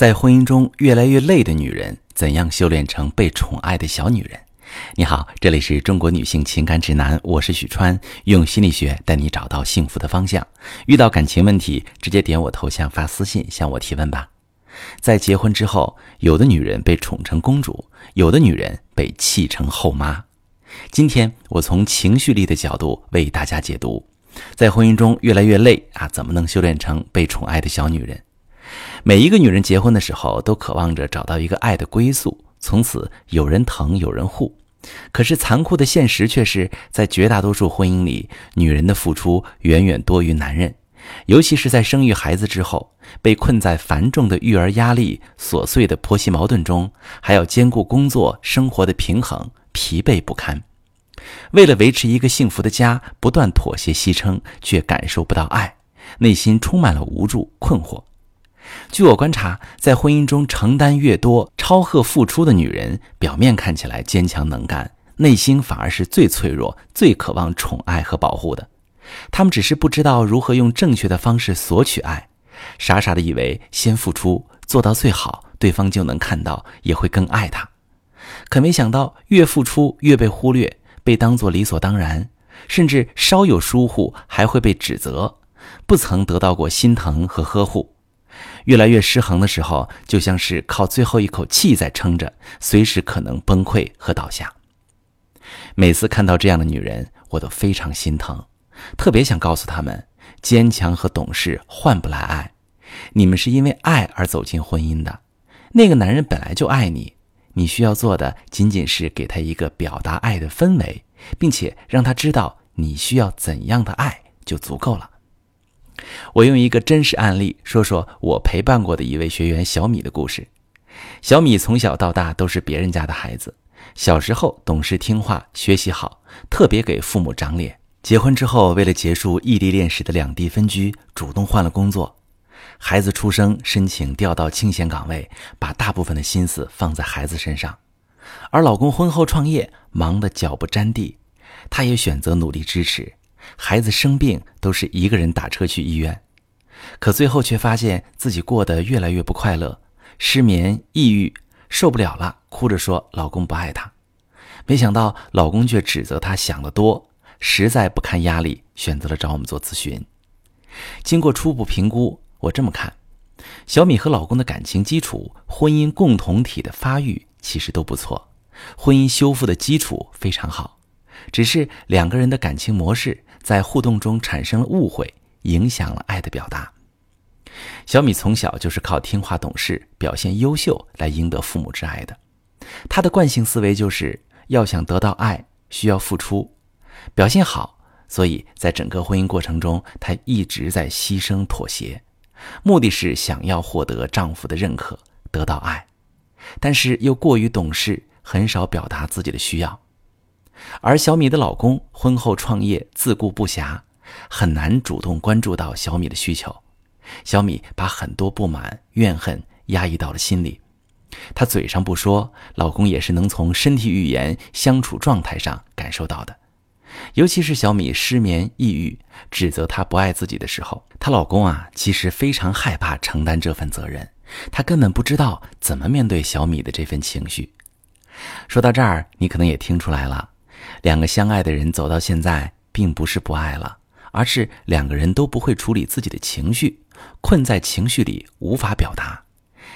在婚姻中越来越累的女人，怎样修炼成被宠爱的小女人？你好，这里是中国女性情感指南，我是许川，用心理学带你找到幸福的方向。遇到感情问题，直接点我头像发私信向我提问吧。在结婚之后，有的女人被宠成公主，有的女人被气成后妈。今天我从情绪力的角度为大家解读，在婚姻中越来越累啊，怎么能修炼成被宠爱的小女人？每一个女人结婚的时候，都渴望着找到一个爱的归宿，从此有人疼有人护。可是残酷的现实却是在绝大多数婚姻里，女人的付出远远多于男人，尤其是在生育孩子之后，被困在繁重的育儿压力、琐碎的婆媳矛盾中，还要兼顾工作生活的平衡，疲惫不堪。为了维持一个幸福的家，不断妥协牺牲，却感受不到爱，内心充满了无助困惑。据我观察，在婚姻中承担越多、超赫付出的女人，表面看起来坚强能干，内心反而是最脆弱、最渴望宠爱和保护的。她们只是不知道如何用正确的方式索取爱，傻傻的以为先付出做到最好，对方就能看到，也会更爱她。可没想到，越付出越被忽略，被当作理所当然，甚至稍有疏忽还会被指责，不曾得到过心疼和呵护。越来越失衡的时候，就像是靠最后一口气在撑着，随时可能崩溃和倒下。每次看到这样的女人，我都非常心疼，特别想告诉她们：坚强和懂事换不来爱，你们是因为爱而走进婚姻的。那个男人本来就爱你，你需要做的仅仅是给他一个表达爱的氛围，并且让他知道你需要怎样的爱就足够了。我用一个真实案例说说我陪伴过的一位学员小米的故事。小米从小到大都是别人家的孩子，小时候懂事听话，学习好，特别给父母长脸。结婚之后，为了结束异地恋时的两地分居，主动换了工作。孩子出生，申请调到清闲岗位，把大部分的心思放在孩子身上。而老公婚后创业，忙得脚不沾地，她也选择努力支持。孩子生病都是一个人打车去医院，可最后却发现自己过得越来越不快乐，失眠、抑郁，受不了了，哭着说老公不爱她。没想到老公却指责她想得多，实在不堪压力，选择了找我们做咨询。经过初步评估，我这么看，小米和老公的感情基础、婚姻共同体的发育其实都不错，婚姻修复的基础非常好，只是两个人的感情模式。在互动中产生了误会，影响了爱的表达。小米从小就是靠听话懂事、表现优秀来赢得父母之爱的。她的惯性思维就是要想得到爱，需要付出，表现好。所以在整个婚姻过程中，她一直在牺牲妥协，目的是想要获得丈夫的认可，得到爱，但是又过于懂事，很少表达自己的需要。而小米的老公婚后创业自顾不暇，很难主动关注到小米的需求。小米把很多不满、怨恨压抑到了心里，她嘴上不说，老公也是能从身体语言、相处状态上感受到的。尤其是小米失眠、抑郁，指责她不爱自己的时候，她老公啊，其实非常害怕承担这份责任，他根本不知道怎么面对小米的这份情绪。说到这儿，你可能也听出来了。两个相爱的人走到现在，并不是不爱了，而是两个人都不会处理自己的情绪，困在情绪里无法表达，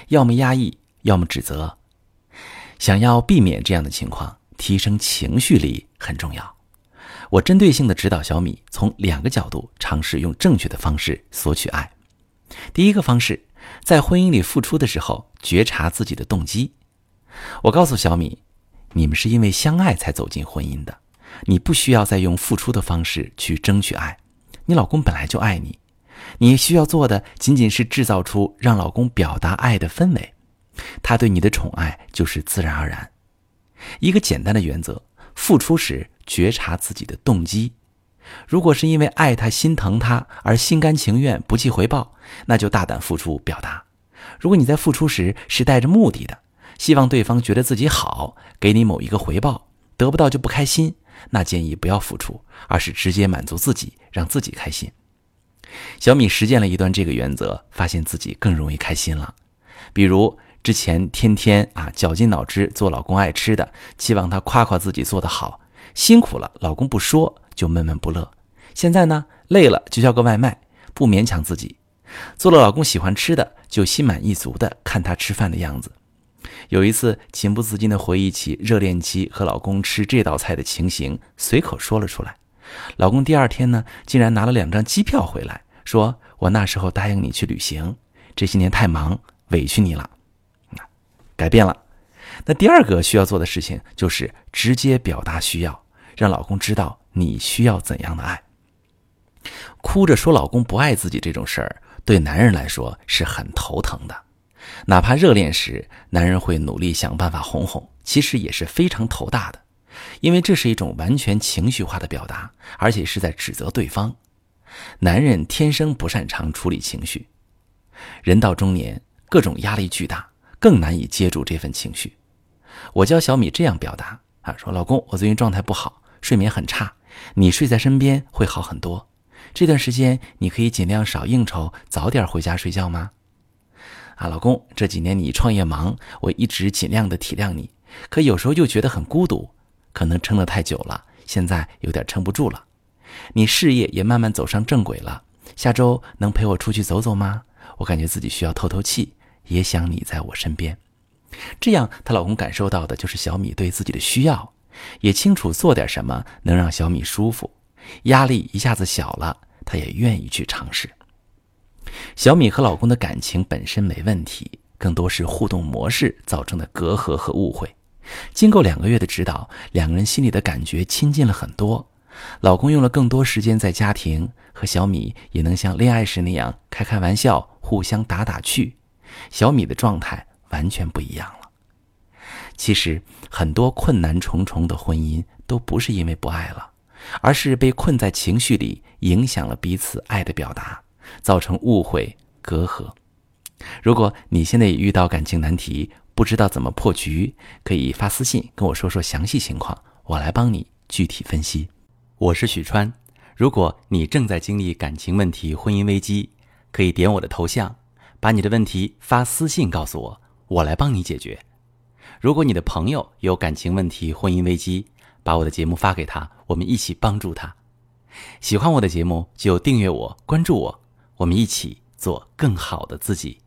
要么压抑，要么指责。想要避免这样的情况，提升情绪力很重要。我针对性的指导小米，从两个角度尝试用正确的方式索取爱。第一个方式，在婚姻里付出的时候，觉察自己的动机。我告诉小米。你们是因为相爱才走进婚姻的，你不需要再用付出的方式去争取爱，你老公本来就爱你，你需要做的仅仅是制造出让老公表达爱的氛围，他对你的宠爱就是自然而然。一个简单的原则：付出时觉察自己的动机，如果是因为爱他、心疼他而心甘情愿、不计回报，那就大胆付出表达；如果你在付出时是带着目的的。希望对方觉得自己好，给你某一个回报，得不到就不开心，那建议不要付出，而是直接满足自己，让自己开心。小米实践了一段这个原则，发现自己更容易开心了。比如之前天天啊绞尽脑汁做老公爱吃的，期望他夸夸自己做得好，辛苦了老公不说就闷闷不乐。现在呢累了就叫个外卖，不勉强自己，做了老公喜欢吃的就心满意足的看他吃饭的样子。有一次情不自禁的回忆起热恋期和老公吃这道菜的情形，随口说了出来。老公第二天呢竟然拿了两张机票回来，说我那时候答应你去旅行，这些年太忙委屈你了。改变了。那第二个需要做的事情就是直接表达需要，让老公知道你需要怎样的爱。哭着说老公不爱自己这种事儿，对男人来说是很头疼的。哪怕热恋时，男人会努力想办法哄哄，其实也是非常头大的，因为这是一种完全情绪化的表达，而且是在指责对方。男人天生不擅长处理情绪，人到中年，各种压力巨大，更难以接住这份情绪。我教小米这样表达啊，说老公，我最近状态不好，睡眠很差，你睡在身边会好很多。这段时间你可以尽量少应酬，早点回家睡觉吗？啊，老公，这几年你创业忙，我一直尽量的体谅你，可有时候又觉得很孤独，可能撑得太久了，现在有点撑不住了。你事业也慢慢走上正轨了，下周能陪我出去走走吗？我感觉自己需要透透气，也想你在我身边。这样，她老公感受到的就是小米对自己的需要，也清楚做点什么能让小米舒服，压力一下子小了，他也愿意去尝试。小米和老公的感情本身没问题，更多是互动模式造成的隔阂和误会。经过两个月的指导，两个人心里的感觉亲近了很多。老公用了更多时间在家庭，和小米也能像恋爱时那样开开玩笑，互相打打趣。小米的状态完全不一样了。其实很多困难重重的婚姻都不是因为不爱了，而是被困在情绪里，影响了彼此爱的表达。造成误会隔阂。如果你现在也遇到感情难题，不知道怎么破局，可以发私信跟我说说详细情况，我来帮你具体分析。我是许川。如果你正在经历感情问题、婚姻危机，可以点我的头像，把你的问题发私信告诉我，我来帮你解决。如果你的朋友有感情问题、婚姻危机，把我的节目发给他，我们一起帮助他。喜欢我的节目就订阅我、关注我。我们一起做更好的自己。